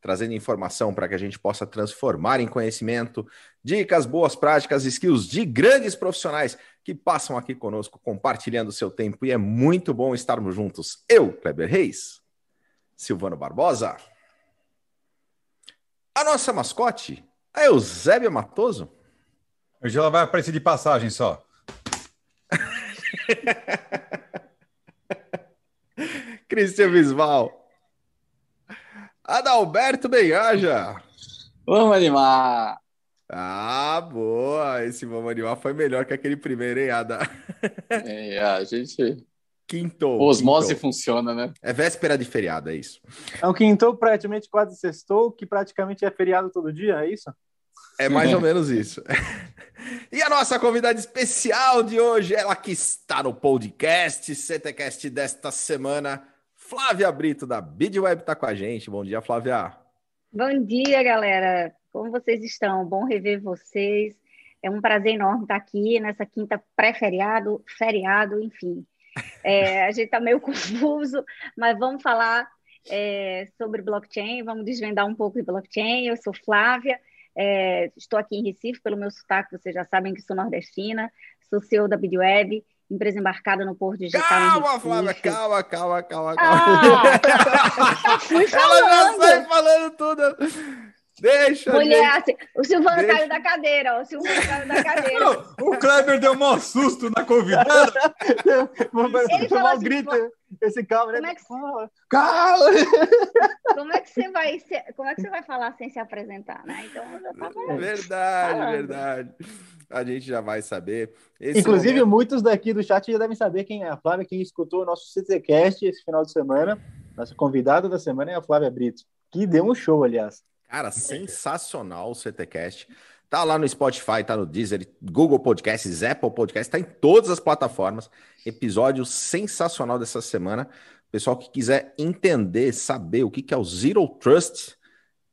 trazendo informação para que a gente possa transformar em conhecimento, dicas, boas práticas, skills de grandes profissionais que passam aqui conosco compartilhando o seu tempo e é muito bom estarmos juntos. Eu, Kleber Reis, Silvano Barbosa, a nossa mascote, a Eusébia Matoso. Hoje ela vai aparecer de passagem só. Cristian Visval. Adalberto Benhaja. Vamos animar. Ah, boa. Esse vamos animar foi melhor que aquele primeiro, hein, Ada? É, a gente. Quinto. Osmose quinto. funciona, né? É véspera de feriado, é isso. É um quinto praticamente quase sextou, que praticamente é feriado todo dia, é isso? É mais ou menos isso. E a nossa convidada especial de hoje, ela que está no podcast CTCast desta semana, Flávia Brito, da BidWeb, está com a gente. Bom dia, Flávia. Bom dia, galera. Como vocês estão? Bom rever vocês. É um prazer enorme estar aqui nessa quinta pré-feriado, feriado, enfim. É, a gente está meio confuso, mas vamos falar é, sobre blockchain, vamos desvendar um pouco de blockchain. Eu sou Flávia, é, estou aqui em Recife, pelo meu sotaque, vocês já sabem que sou nordestina, sou CEO da BidWeb empresa embarcada no Porto Digital. Calma, Flávia, calma, calma, calma, calma. Ah. Ela já sai falando tudo. Deixa. Mulher, assim, o Silvano deixa. caiu da cadeira, ó, o Silvano caiu da cadeira. o Kleber deu um susto na convidada. Ele falou assim, grito, esse calma, né? Como é que... Calma! Como é que você vai, como é que você vai falar sem se apresentar, né? Então, tava Verdade, falando. verdade. A gente já vai saber. Esse Inclusive, momento... muitos daqui do chat já devem saber quem é a Flávia, quem escutou o nosso CTCast esse final de semana. Nossa convidada da semana é a Flávia Brito, que deu um show, aliás. Cara, sensacional o CTCast. Tá lá no Spotify, tá no Deezer, Google Podcasts, Apple Podcasts, tá em todas as plataformas. Episódio sensacional dessa semana. Pessoal que quiser entender, saber o que, que é o Zero Trust,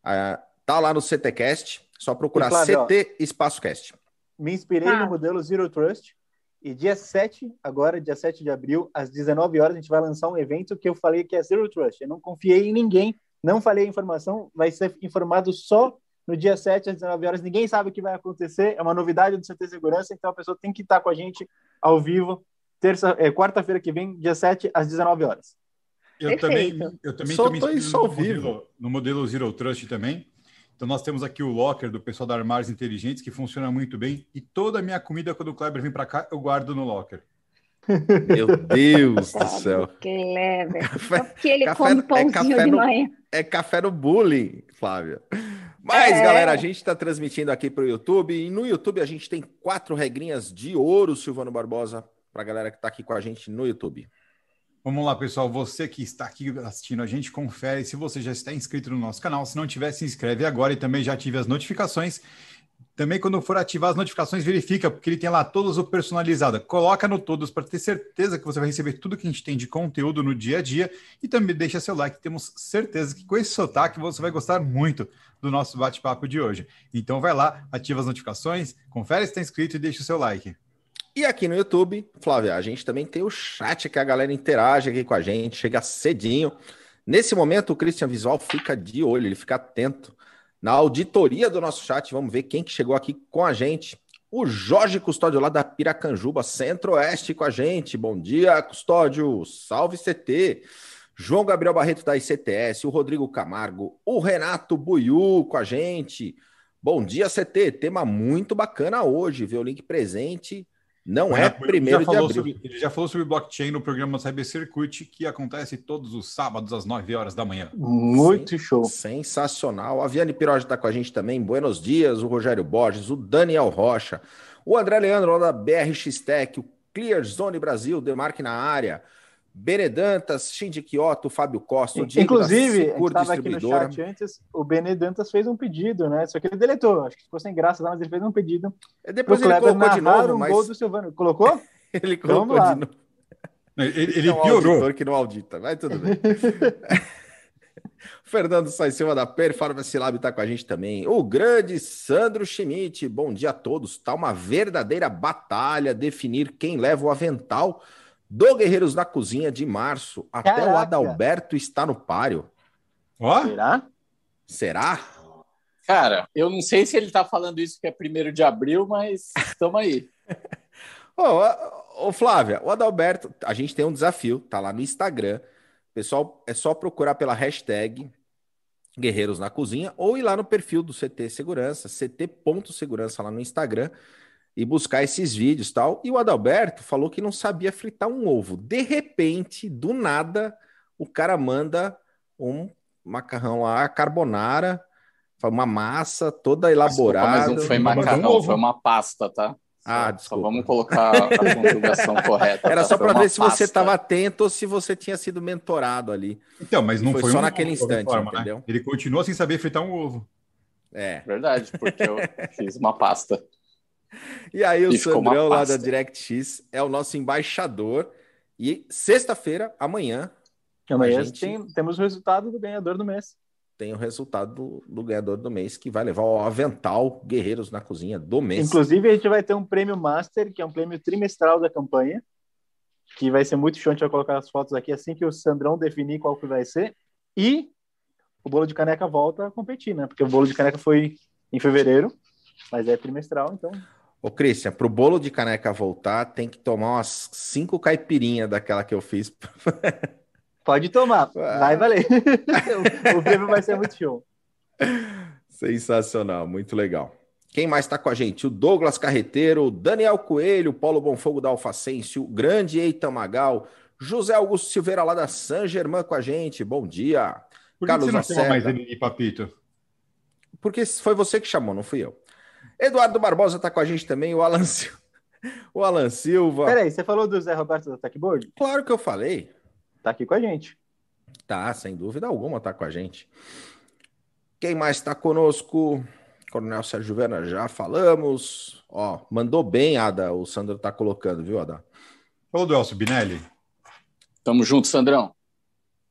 uh, tá lá no CTCast. Só procurar Flávio, CT Espaço Cast. Me inspirei ah. no modelo Zero Trust. E dia 7, agora, dia 7 de abril, às 19 horas, a gente vai lançar um evento que eu falei que é Zero Trust. Eu não confiei em ninguém não falei a informação, vai ser informado só no dia 7 às 19 horas. Ninguém sabe o que vai acontecer, é uma novidade do CT Segurança, então a pessoa tem que estar com a gente ao vivo, terça, é, quarta-feira que vem, dia 7 às 19 horas. Eu também, eu também estou me no modelo, no modelo Zero Trust também. Então nós temos aqui o locker do pessoal da Armários Inteligentes que funciona muito bem e toda a minha comida quando o Kleber vem para cá eu guardo no locker. Meu Deus do céu. Kleber. Café, porque ele café, come pãozinho é café de no, manhã. É café no bullying, Flávia. Mas, é. galera, a gente está transmitindo aqui para o YouTube. E no YouTube a gente tem quatro regrinhas de ouro, Silvano Barbosa, para a galera que está aqui com a gente no YouTube. Vamos lá, pessoal. Você que está aqui assistindo a gente, confere se você já está inscrito no nosso canal. Se não tiver, se inscreve agora e também já ative as notificações. Também, quando for ativar as notificações, verifica, porque ele tem lá todas o personalizado. Coloca no todos para ter certeza que você vai receber tudo que a gente tem de conteúdo no dia a dia. E também deixa seu like, temos certeza que com esse sotaque você vai gostar muito do nosso bate-papo de hoje. Então vai lá, ativa as notificações, confere se está inscrito e deixa o seu like. E aqui no YouTube, Flávia, a gente também tem o chat que a galera interage aqui com a gente, chega cedinho. Nesse momento, o Christian Visual fica de olho, ele fica atento na auditoria do nosso chat. Vamos ver quem que chegou aqui com a gente. O Jorge Custódio lá da Piracanjuba, Centro-Oeste com a gente. Bom dia, Custódio. Salve CT. João Gabriel Barreto da ICTS, o Rodrigo Camargo, o Renato Buiu com a gente. Bom dia, CT. Tema muito bacana hoje. Vê o link presente não é primeiro de abril. Sobre, ele já falou sobre blockchain no programa Cyber Circuit, que acontece todos os sábados às 9 horas da manhã. Muito Sim, show. Sensacional. A Viane Piroja está com a gente também. Buenos dias, o Rogério Borges, o Daniel Rocha, o André Leandro lá da BRX Tech, o Clear Zone Brasil, Demarque na área. Benedantas, Shinji Kyoto, Fábio Costa, o Diego Inclusive, estava aqui no chat antes, o Benedantas fez um pedido, né? Só que ele deletou, acho que ficou sem graça, mas ele fez um pedido. E depois ele colocou de novo, um mas... gol do Silvano. Colocou? ele colocou de novo. Ele, ele é um piorou. que não audita, vai tudo bem. Fernando Sainz Silva da Performance Lab está com a gente também. O grande Sandro Schmidt. Bom dia a todos. Tá uma verdadeira batalha definir quem leva o avental do Guerreiros na Cozinha de março. Até Caraca. o Adalberto está no páreo. Ó? Será? Será? Cara, eu não sei se ele está falando isso que é primeiro de abril, mas estamos aí. Ô, ô, Flávia, o Adalberto, a gente tem um desafio, tá lá no Instagram. Pessoal, é só procurar pela hashtag Guerreiros na Cozinha ou ir lá no perfil do CT Segurança, ct.segurança lá no Instagram e buscar esses vídeos tal. E o Adalberto falou que não sabia fritar um ovo. De repente, do nada, o cara manda um macarrão lá, carbonara, uma massa toda elaborada. Desculpa, mas não foi macarrão, foi uma pasta, tá? Ah, desculpa. Só vamos colocar a conjugação correta. Era tá? só para ver se você estava atento ou se você tinha sido mentorado ali. Então, mas não foi, foi só um naquele instante, forma, né? entendeu? Né? Ele continuou sem saber fritar um ovo. É. Verdade, porque eu fiz uma pasta. E aí o e Sandrão lá da DirectX é o nosso embaixador. E sexta-feira, amanhã... Amanhã gente... tem, temos o resultado do ganhador do mês tem o resultado do, do, ganhador do mês, que vai levar o avental Guerreiros na Cozinha do mês. Inclusive, a gente vai ter um prêmio Master, que é um prêmio trimestral da campanha, que vai ser muito show. A gente vai colocar as fotos aqui assim que o Sandrão definir qual que vai ser. E o bolo de caneca volta a competir, né? Porque o bolo de caneca foi em fevereiro, mas é trimestral, então. Ô, Cristian, para o bolo de caneca voltar, tem que tomar umas cinco caipirinhas daquela que eu fiz. Pode tomar, vai valer. o prêmio vai ser muito show. Sensacional, muito legal. Quem mais está com a gente? O Douglas Carreteiro, Daniel Coelho, Paulo Bonfogo da Alfacense, o grande Eitan Magal, José Augusto Silveira lá da San Germán com a gente. Bom dia. Por que Carlos você não mais ele de papito? Porque foi você que chamou, não fui eu. Eduardo Barbosa está com a gente também, o Alan, o Alan Silva. Peraí, você falou do Zé Roberto da Techboard? Claro que eu falei tá aqui com a gente. Tá, sem dúvida alguma, tá com a gente. Quem mais está conosco? Coronel Sérgio Vera, já falamos. Ó, mandou bem, Ada, o Sandro tá colocando, viu, Ada? Falou do Elcio Binelli? Tamo junto, Sandrão.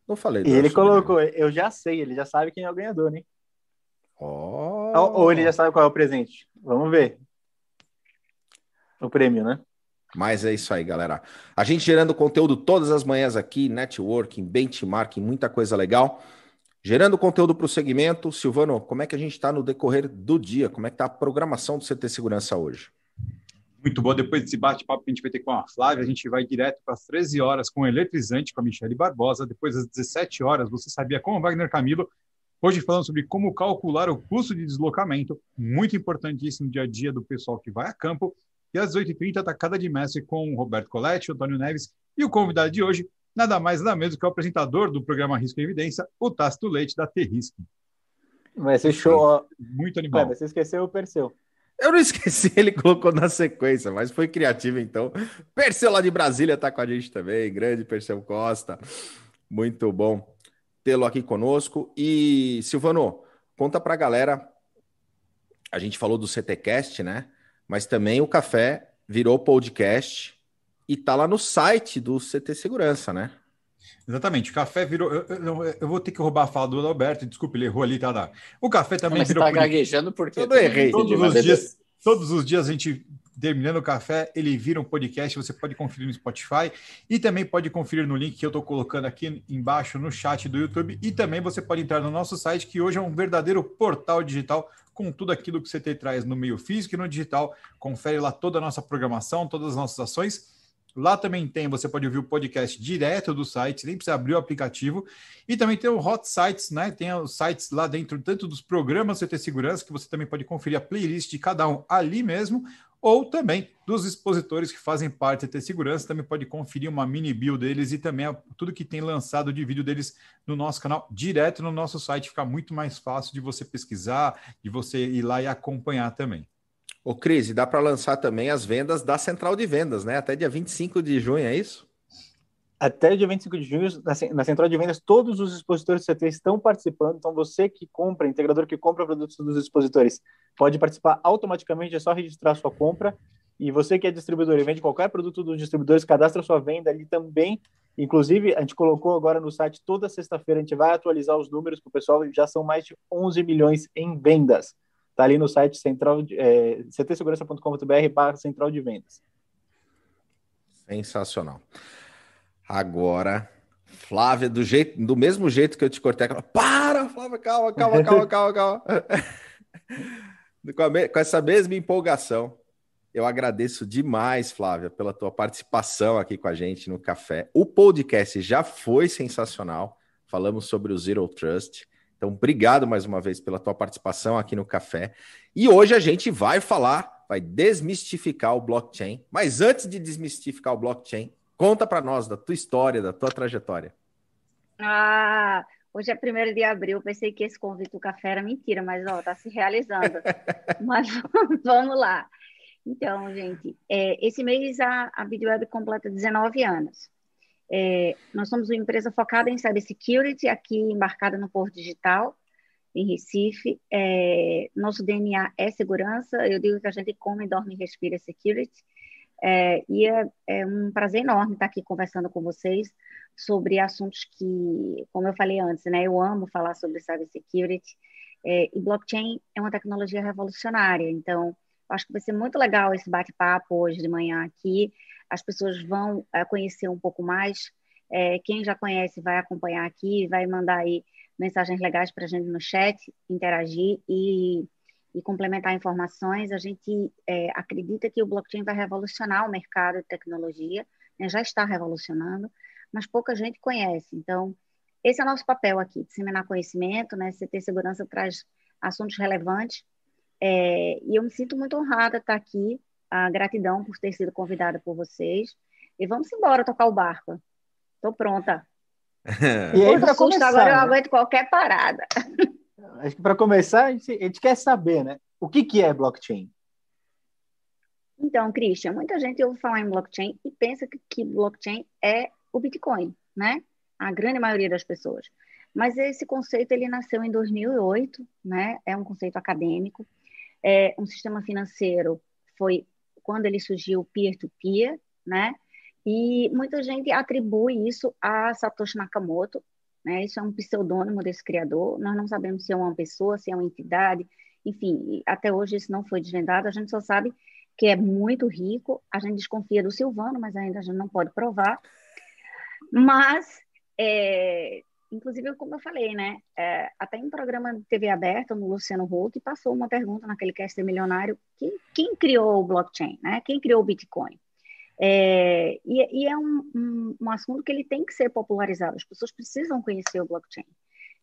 Não falei do E ele colocou, Binelli. eu já sei, ele já sabe quem é o ganhador, né? Oh. Ou ele já sabe qual é o presente. Vamos ver. O prêmio, né? Mas é isso aí, galera. A gente gerando conteúdo todas as manhãs aqui, networking, benchmarking, muita coisa legal. Gerando conteúdo para o segmento. Silvano, como é que a gente está no decorrer do dia? Como é que está a programação do CT Segurança hoje? Muito bom. Depois desse bate-papo que a gente vai ter com a Flávia, a gente vai direto para as 13 horas com o Eletrizante, com a Michelle Barbosa. Depois das 17 horas, você sabia com o Wagner Camilo. Hoje falando sobre como calcular o custo de deslocamento, muito importantíssimo no dia a dia do pessoal que vai a campo. E às 8h30, Atacada de Mestre com o Roberto Coletti, Antônio Neves e o convidado de hoje, nada mais nada menos que o apresentador do programa Risco em Evidência, o Tácito Leite, da T-Risco. Vai ser show. Muito animal. você esqueceu o Perseu. Eu não esqueci, ele colocou na sequência, mas foi criativo então. Perseu lá de Brasília está com a gente também, grande Perseu Costa. Muito bom tê-lo aqui conosco. E, Silvano, conta para a galera. A gente falou do CTCast, né? mas também o café virou podcast e tá lá no site do CT Segurança, né? Exatamente, o café virou. Eu, eu, eu, vou ter que roubar a fala do Alberto, desculpe, ele errou ali, tá? tá. O café também Mas virou. Você tá gaguejando porque. Eu errei. Todos os, dias, todos os dias a gente, terminando o café, ele vira um podcast. Você pode conferir no Spotify e também pode conferir no link que eu estou colocando aqui embaixo no chat do YouTube. E também você pode entrar no nosso site, que hoje é um verdadeiro portal digital com tudo aquilo que o CT traz no meio físico e no digital. Confere lá toda a nossa programação, todas as nossas ações. Lá também tem, você pode ouvir o podcast direto do site, nem precisa abrir o aplicativo. E também tem o Hot Sites, né? Tem os sites lá dentro, tanto dos programas CT Segurança, que você também pode conferir a playlist de cada um ali mesmo, ou também dos expositores que fazem parte da segurança, também pode conferir uma mini bio deles e também tudo que tem lançado de vídeo deles no nosso canal, direto no nosso site, fica muito mais fácil de você pesquisar, de você ir lá e acompanhar também. Ô Cris, dá para lançar também as vendas da Central de Vendas, né? Até dia 25 de junho, é isso? Até dia 25 de junho, na, central de vendas, todos os expositores do CT estão participando. Então, você que compra, integrador que compra produtos dos expositores, pode participar automaticamente, é só registrar sua compra. E você que é distribuidor e vende qualquer produto dos distribuidores, cadastra sua venda ali também. Inclusive, a gente colocou agora no site toda sexta-feira, a gente vai atualizar os números para o pessoal, já são mais de 11 milhões em vendas. Está ali no site central, é, ctsegurança.com.br barra central de vendas. Sensacional. Agora, Flávia, do, jeito, do mesmo jeito que eu te cortei, aquela, para, Flávia, calma, calma, calma, calma, calma. com, com essa mesma empolgação, eu agradeço demais, Flávia, pela tua participação aqui com a gente no café. O podcast já foi sensacional. Falamos sobre o Zero Trust. Então, obrigado mais uma vez pela tua participação aqui no café. E hoje a gente vai falar, vai desmistificar o blockchain. Mas antes de desmistificar o blockchain, Conta para nós da tua história, da tua trajetória. Ah, hoje é primeiro de abril. Pensei que esse convite do café era mentira, mas ó, tá se realizando. mas vamos lá. Então, gente, é, esse mês a, a VideoWeb completa 19 anos. É, nós somos uma empresa focada em cybersecurity, aqui embarcada no Porto Digital, em Recife. É, nosso DNA é segurança. Eu digo que a gente come, dorme e respira security. É, e é, é, um prazer enorme estar aqui conversando com vocês sobre assuntos que, como eu falei antes, né, eu amo falar sobre cybersecurity. É, e blockchain é uma tecnologia revolucionária, então acho que vai ser muito legal esse bate-papo hoje de manhã aqui. As pessoas vão é, conhecer um pouco mais. É, quem já conhece vai acompanhar aqui, vai mandar aí mensagens legais para a gente no chat, interagir e e complementar informações, a gente é, acredita que o blockchain vai revolucionar o mercado de tecnologia, né, já está revolucionando, mas pouca gente conhece. Então, esse é o nosso papel aqui, disseminar conhecimento, né? CT Segurança traz assuntos relevantes, é, e eu me sinto muito honrada estar aqui, a gratidão por ter sido convidada por vocês, e vamos embora tocar o barco. Estou pronta. e aí, começar, agora eu né? aguento qualquer parada. acho que para começar, a gente, a gente, quer saber, né? O que, que é blockchain? Então, Christian, muita gente ouve falar em blockchain e pensa que, que blockchain é o Bitcoin, né? A grande maioria das pessoas. Mas esse conceito ele nasceu em 2008, né? É um conceito acadêmico. É um sistema financeiro foi quando ele surgiu peer-to-peer, -peer, né? E muita gente atribui isso a Satoshi Nakamoto, né? Isso é um pseudônimo desse criador. Nós não sabemos se é uma pessoa, se é uma entidade, enfim, até hoje isso não foi desvendado. A gente só sabe que é muito rico. A gente desconfia do Silvano, mas ainda a gente não pode provar. Mas, é, inclusive, como eu falei, né? É, até em programa de TV aberta, no Luciano Huck, passou uma pergunta naquele cast milionário: que, quem criou o blockchain? Né? Quem criou o Bitcoin? É, e, e, é um, um, um, assunto que ele tem que ser popularizado, as pessoas precisam conhecer o blockchain.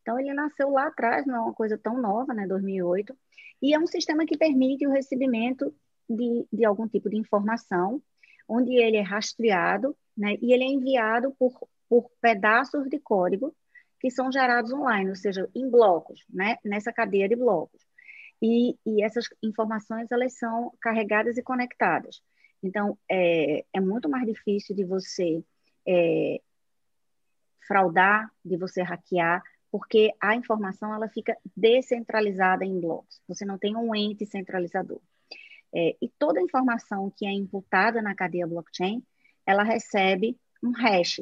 Então, ele nasceu lá atrás, não é uma coisa tão nova, né, 2008, e é um sistema que permite o recebimento de, de algum tipo de informação, onde ele é rastreado, né, e ele é enviado por, por pedaços de código que são gerados online, ou seja, em blocos, né, nessa cadeia de blocos. E, e essas informações, elas são carregadas e conectadas. Então, é, é muito mais difícil de você é, fraudar, de você hackear, porque a informação ela fica descentralizada em blocos. Você não tem um ente centralizador. É, e toda a informação que é imputada na cadeia blockchain, ela recebe um hash.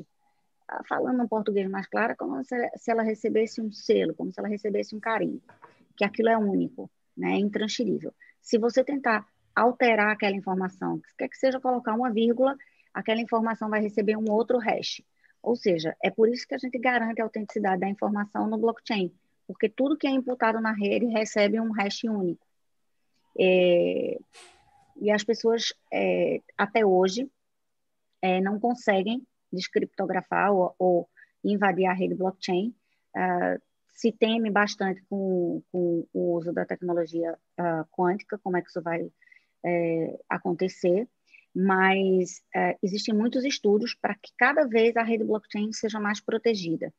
Ah, falando no português mais claro, como se, ela recebesse um selo, como se ela recebesse um carimbo, que aquilo é único, né, é intransferível. Se você tentar alterar aquela informação, quer que seja colocar uma vírgula, aquela informação vai receber um outro hash. Ou seja, é por isso que a gente garante a autenticidade da informação no blockchain, porque tudo que é imputado na rede recebe um hash único. É, e as pessoas, é, até hoje, é, não conseguem descriptografar ou, ou, invadir a rede blockchain. Uh, se teme bastante com, com, o uso da tecnologia uh, quântica, como é que isso vai é, acontecer, mas é, existem muitos estudos para que cada vez a rede blockchain seja mais protegida,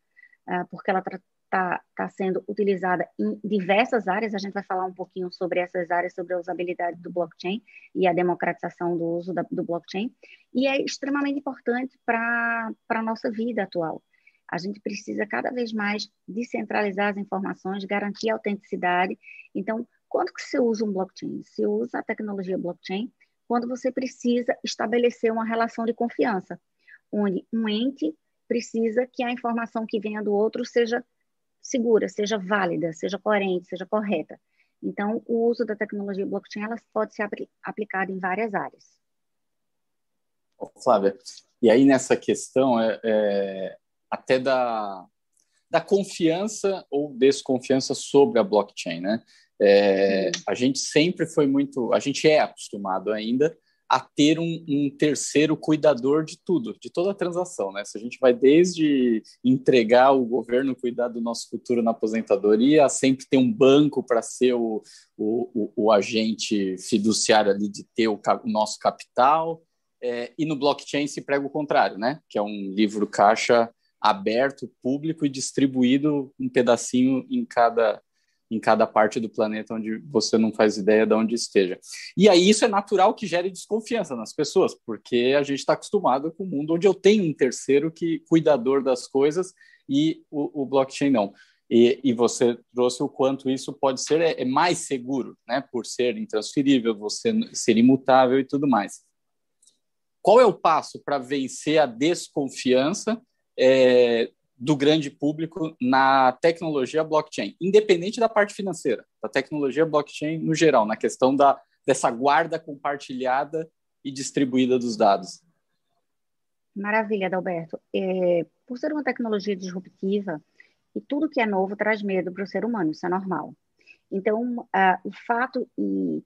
é, porque ela está tá sendo utilizada em diversas áreas. A gente vai falar um pouquinho sobre essas áreas, sobre a usabilidade do blockchain e a democratização do uso da, do blockchain. E é extremamente importante para a nossa vida atual. A gente precisa cada vez mais descentralizar as informações, garantir a autenticidade. Então, quando que você usa um blockchain? Você usa a tecnologia blockchain quando você precisa estabelecer uma relação de confiança, onde um ente precisa que a informação que venha do outro seja segura, seja válida, seja coerente, seja correta. Então, o uso da tecnologia blockchain ela pode ser aplicada em várias áreas. Flávia, e aí nessa questão é, é, até da, da confiança ou desconfiança sobre a blockchain, né? É, a gente sempre foi muito, a gente é acostumado ainda a ter um, um, terceiro cuidador de tudo, de toda a transação, né? Se a gente vai desde entregar o governo cuidar do nosso futuro na aposentadoria, sempre ter um banco para ser o, o, o, o, agente fiduciário ali de ter o, o nosso capital, é, e no blockchain se prega o contrário, né? Que é um livro caixa aberto, público e distribuído um pedacinho em cada em cada parte do planeta onde você não faz ideia de onde esteja. E aí isso é natural que gere desconfiança nas pessoas, porque a gente está acostumado com um mundo onde eu tenho um terceiro que cuidador das coisas e o, o blockchain não. E, e, você trouxe o quanto isso pode ser é, é, mais seguro, né? Por ser intransferível, você ser imutável e tudo mais. Qual é o passo para vencer a desconfiança é, do grande público na tecnologia blockchain, independente da parte financeira, da tecnologia blockchain no geral, na questão da, dessa guarda compartilhada e distribuída dos dados. Maravilha, Adalberto. É, por ser uma tecnologia disruptiva, e tudo que é novo traz medo para o ser humano, isso é normal. Então, uh, o fato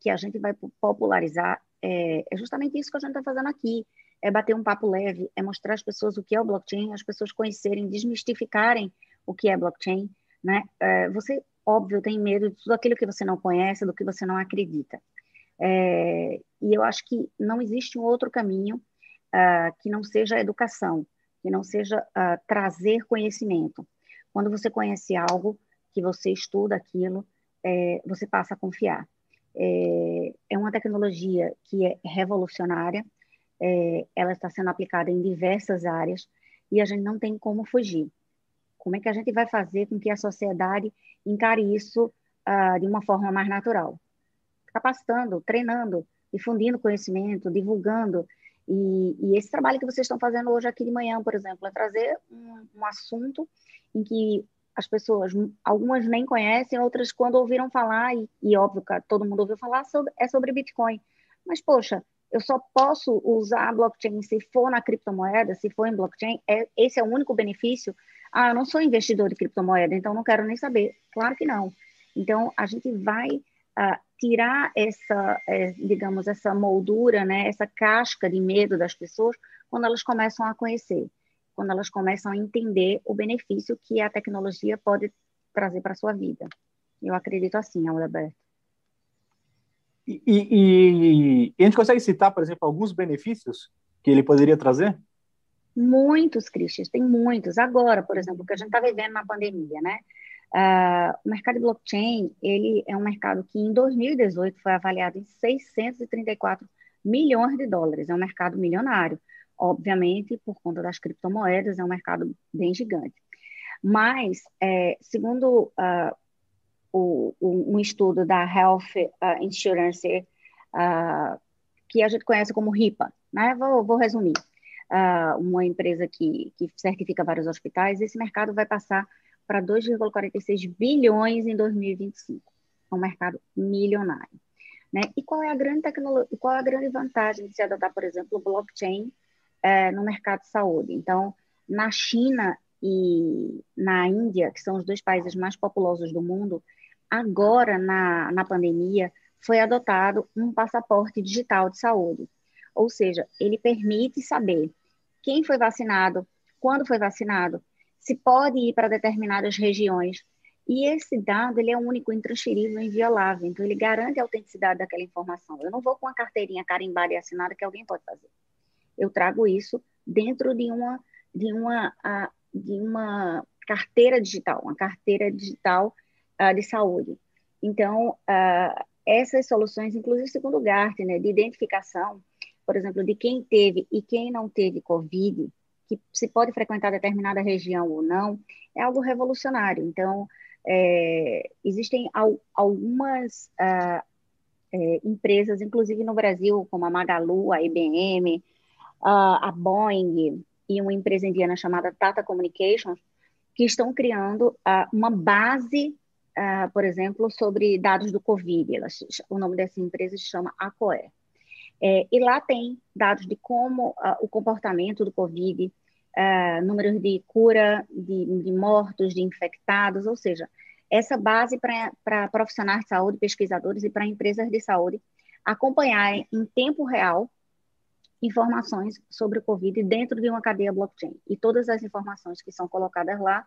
que a gente vai popularizar é, é justamente isso que a gente está fazendo aqui é bater um papo leve, é mostrar às pessoas o que é o blockchain, as pessoas conhecerem, desmistificarem o que é blockchain, né? É, você, óbvio, tem medo de tudo aquilo que você não conhece, do que você não acredita. É, e eu acho que não existe um outro caminho uh, que não seja a educação, que não seja uh, trazer conhecimento. Quando você conhece algo, que você estuda aquilo, é, você passa a confiar. É, é uma tecnologia que é revolucionária, é, ela está sendo aplicada em diversas áreas e a gente não tem como fugir. Como é que a gente vai fazer com que a sociedade encare isso uh, de uma forma mais natural? Capacitando, treinando, difundindo conhecimento, divulgando. E, e, esse trabalho que vocês estão fazendo hoje aqui de manhã, por exemplo, é trazer um, um assunto em que as pessoas, algumas nem conhecem, outras quando ouviram falar, e, e óbvio todo mundo ouviu falar, sobre, é sobre Bitcoin. Mas, poxa, eu só posso usar a blockchain se for na criptomoeda, se for em blockchain, é, esse é o único benefício. Ah, eu não sou investidor de criptomoeda, então não quero nem saber. Claro que não. Então, a gente vai uh, tirar essa, é, digamos, essa moldura, né, essa casca de medo das pessoas quando elas começam a conhecer, quando elas começam a entender o benefício que a tecnologia pode trazer para a sua vida. Eu acredito assim, Alberto. E, e, e, a gente consegue citar, por exemplo, alguns benefícios que ele poderia trazer? Muitos, Christian, tem muitos. Agora, por exemplo, que a gente está vivendo na pandemia, né? Uh, o mercado de blockchain, ele é um mercado que em 2018 foi avaliado em 634 milhões de dólares. É um mercado milionário. Obviamente, por conta das criptomoedas, é um mercado bem gigante. Mas, é, segundo uh, o, um estudo da Health uh, Insurance, uh, que a gente conhece como RIPA, né? Vou, vou resumir. Uh, uma empresa que, que certifica vários hospitais, esse mercado vai passar para 2,46 bilhões em 2025. É um mercado milionário. Né? E qual é a grande tecnologia, qual é a grande vantagem de se adotar, por exemplo, o blockchain é, no mercado de saúde? Então, na China e na Índia, que são os dois países mais populosos do mundo, agora na, na pandemia foi adotado um passaporte digital de saúde. Ou seja, ele permite saber quem foi vacinado, quando foi vacinado, se pode ir para determinadas regiões. E esse dado ele é único, intransferível, inviolável. Então, ele garante a autenticidade daquela informação. Eu não vou com a carteirinha carimbada e assinada que alguém pode fazer. Eu trago isso dentro de uma, de uma, de uma carteira digital, uma carteira digital uh, de saúde. Então, uh, essas soluções, inclusive segundo o Gartner, de identificação, por exemplo, de quem teve e quem não teve Covid, que se pode frequentar determinada região ou não, é algo revolucionário. Então, é, existem al algumas uh, é, empresas, inclusive no Brasil, como a Magalu, a IBM, a Boeing e uma empresa indiana chamada Tata Communications, que estão criando uh, uma base, uh, por exemplo, sobre dados do Covid. Elas, o nome dessa empresa se chama ACOE. É, e lá tem dados de como uh, o comportamento do Covid, uh, números de cura, de, de, mortos, de infectados, ou seja, essa base para profissionais de saúde, pesquisadores e para empresas de saúde acompanharem em tempo real informações sobre o Covid dentro de uma cadeia blockchain. E todas as informações que são colocadas lá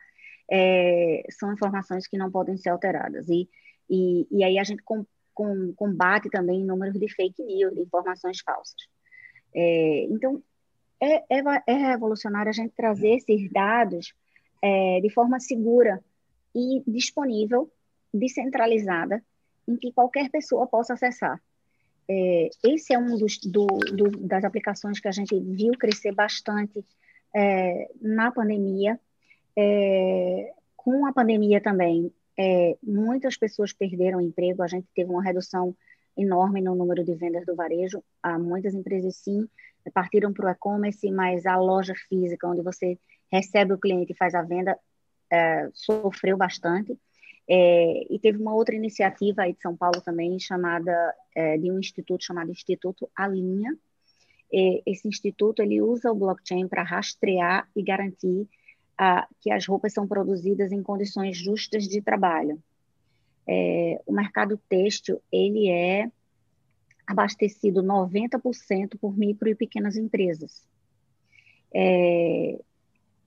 é, são informações que não podem ser alteradas. E, e, e aí a gente com, com, combate também números de fake news, de informações falsas. É, então, é, é, é, revolucionário a gente trazer esses dados é, de forma segura e disponível, descentralizada, em que qualquer pessoa possa acessar. É, esse é um dos, do, do, das aplicações que a gente viu crescer bastante é, na pandemia. É, com a pandemia também, é, muitas pessoas perderam emprego, a gente teve uma redução enorme no número de vendas do varejo. Há muitas empresas, sim, partiram para o e-commerce, mas a loja física, onde você recebe o cliente e faz a venda, é, sofreu bastante. É, e teve uma outra iniciativa aí de São Paulo também, chamada, é, de um instituto chamado Instituto Alinha. É, esse instituto, ele usa o blockchain para rastrear e garantir a, que as roupas são produzidas em condições justas de trabalho. É, o mercado têxtil, ele é abastecido 90% por micro e pequenas empresas. É,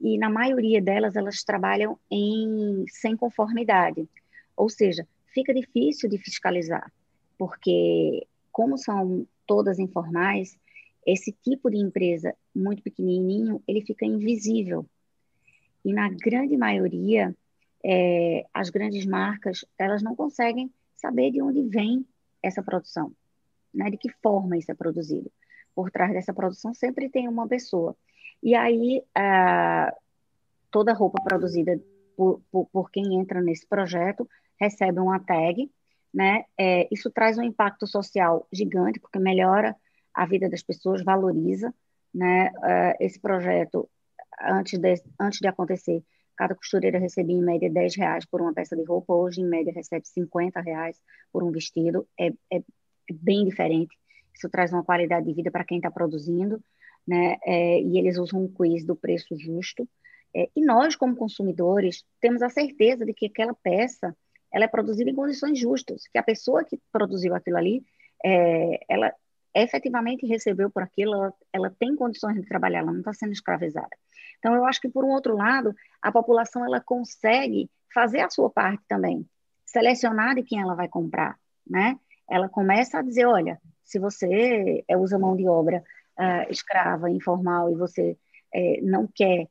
e na maioria delas, elas trabalham em sem conformidade. Ou seja, fica difícil de fiscalizar, porque como são todas informais, esse tipo de empresa muito pequenininho, ele fica invisível e na grande maioria, é, as grandes marcas, elas não conseguem saber de onde vem essa produção, né? de que forma isso é produzido. Por trás dessa produção sempre tem uma pessoa. E aí, toda roupa produzida por, por, por, quem entra nesse projeto recebe uma tag, né? É, isso traz um impacto social gigante, porque melhora a vida das pessoas, valoriza, né? Uh, esse projeto antes de, antes de acontecer, cada costureira recebia em média 10 reais por uma peça de roupa, hoje em média recebe 50 reais por um vestido, é, é bem diferente. Isso traz uma qualidade de vida para quem está produzindo, né? É, e eles usam um quiz do preço justo. É, e nós, como consumidores, temos a certeza de que aquela peça ela é produzida em condições justas, que a pessoa que produziu aquilo ali, é, ela efetivamente recebeu por aquilo, ela, ela tem condições de trabalhar, ela não está sendo escravizada. Então, eu acho que, por um outro lado, a população ela consegue fazer a sua parte também, selecionar de quem ela vai comprar, né? Ela começa a dizer, olha, se você é, usa mão de obra uh, escrava, informal, e você uh, não quer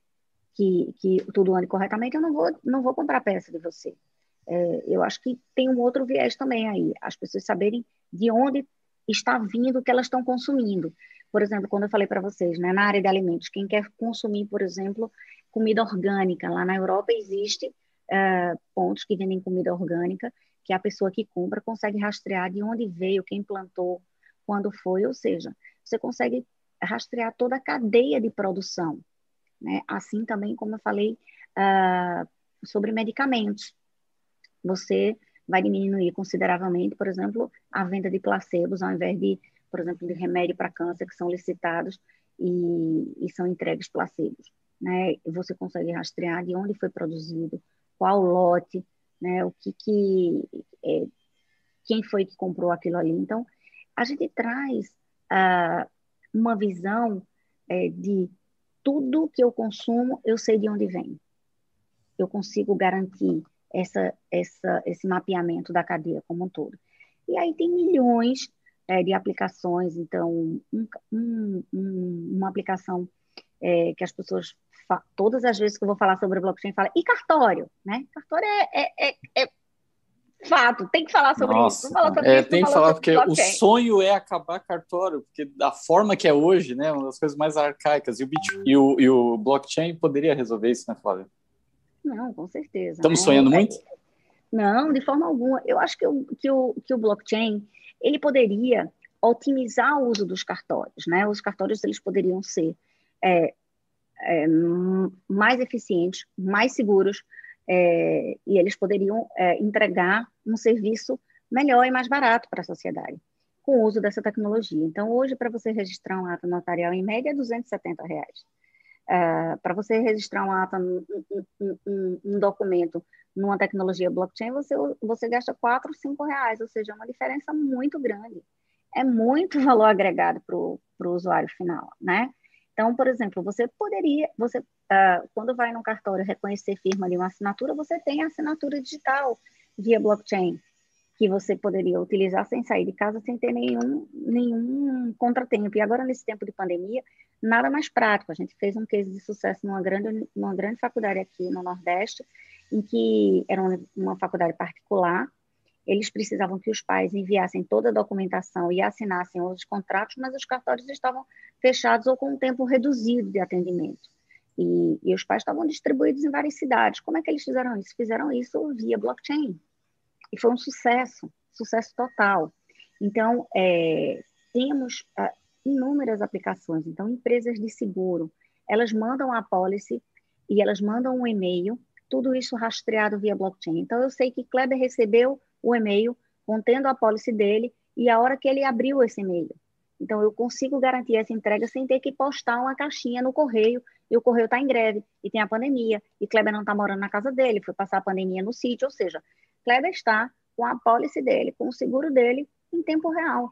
que, que tudo ande corretamente, eu não vou, não vou comprar peça de você. Uh, eu acho que tem um outro viés também aí, as pessoas saberem de onde está vindo o que elas estão consumindo. Por exemplo, quando eu falei para vocês, né, na área de alimentos, quem quer consumir, por exemplo, comida orgânica, lá na Europa existe uh, pontos que vendem comida orgânica, que a pessoa que compra consegue rastrear de onde veio, quem plantou, quando foi, ou seja, você consegue rastrear toda a cadeia de produção. Né? Assim também, como eu falei uh, sobre medicamentos. Você vai diminuir consideravelmente, por exemplo, a venda de placebos, ao invés de por exemplo, de remédio para câncer que são licitados e, e são entregues placebos. Né? Você consegue rastrear de onde foi produzido, qual lote, né? O que que é, quem foi que comprou aquilo ali. Então, a gente traz ah, uma visão é, de tudo que eu consumo, eu sei de onde vem. Eu consigo garantir essa, essa, esse mapeamento da cadeia como um todo. E aí tem milhões é, de aplicações. Então, um, um, uma aplicação é, que as pessoas todas as vezes que eu vou falar sobre blockchain, fala, e cartório, né? Cartório é, é, é, é fato, tem que falar sobre Nossa, isso. Falar sobre é, isso tem que falar, porque blockchain. o sonho é acabar cartório, porque da forma que é hoje, né, uma das coisas mais arcaicas, e o, Bitcoin, e o, e o blockchain poderia resolver isso, né, Flávia? Não, com certeza. Estamos né? sonhando muito? Não, de forma alguma. Eu acho que o, que o, que o blockchain, ele poderia otimizar o uso dos cartórios, né? Os cartórios, eles poderiam ser é, é, mais eficientes, mais seguros, é, e eles poderiam é, entregar um serviço melhor e mais barato para a sociedade com o uso dessa tecnologia. Então, hoje, para você registrar um ato notarial, em média, é 270 reais. Uh, para você registrar um ato, um, um, um, documento numa tecnologia blockchain, você, você gasta 4, 5 reais, ou seja, é uma diferença muito grande. É muito valor agregado para o usuário final, né? Então, por exemplo, você poderia, você uh, quando vai no cartório reconhecer firma de uma assinatura, você tem a assinatura digital via blockchain, que você poderia utilizar sem sair de casa, sem ter nenhum, nenhum contratempo. E agora, nesse tempo de pandemia, nada mais prático. A gente fez um case de sucesso numa grande, numa grande faculdade aqui no Nordeste, em que era uma, faculdade particular, eles precisavam que os pais enviassem toda a documentação e assinassem os contratos, mas os cartórios estavam fechados ou com um tempo reduzido de atendimento. E, e, os pais estavam distribuídos em várias cidades. Como é que eles fizeram isso? Fizeram isso via blockchain. E foi um sucesso, sucesso total. Então, é, temos inúmeras aplicações. Então, empresas de seguro, elas mandam a policy e elas mandam um e-mail, tudo isso rastreado via blockchain. Então, eu sei que Kleber recebeu o e-mail contendo a policy dele e a hora que ele abriu esse e-mail. Então, eu consigo garantir essa entrega sem ter que postar uma caixinha no correio, e o correio está em greve, e tem a pandemia, e Kleber não está morando na casa dele, foi passar a pandemia no sítio, ou seja, Kleber está com a policy dele, com o seguro dele, em tempo real.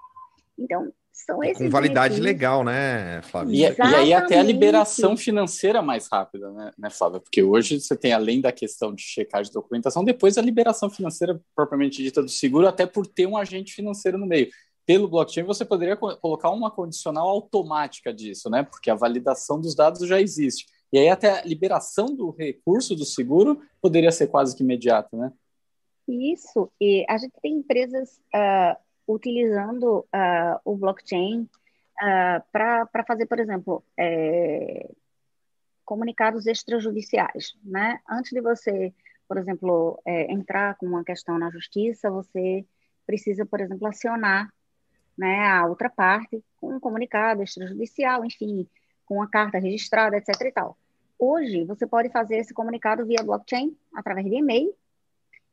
Então, são esses. Com validade legal, né, Flávio? E, e, aí até a liberação financeira mais rápida, né, né, Flávio? Porque hoje você tem, além da questão de checar de documentação, depois a liberação financeira propriamente dita do seguro, até por ter um agente financeiro no meio. Pelo blockchain, você poderia colocar uma condicional automática disso, né? Porque a validação dos dados já existe. E aí até a liberação do recurso do seguro poderia ser quase que imediata, né? Isso. E a gente tem empresas uh utilizando uh, o blockchain uh, ah, para fazer, por exemplo, é, comunicados extrajudiciais. Né? Antes de você, por exemplo, é, entrar com uma questão na justiça, você precisa, por exemplo, acionar né, a outra parte com um comunicado extrajudicial, enfim, com uma carta registrada, etc. E tal. Hoje, você pode fazer esse comunicado via blockchain, através de e-mail,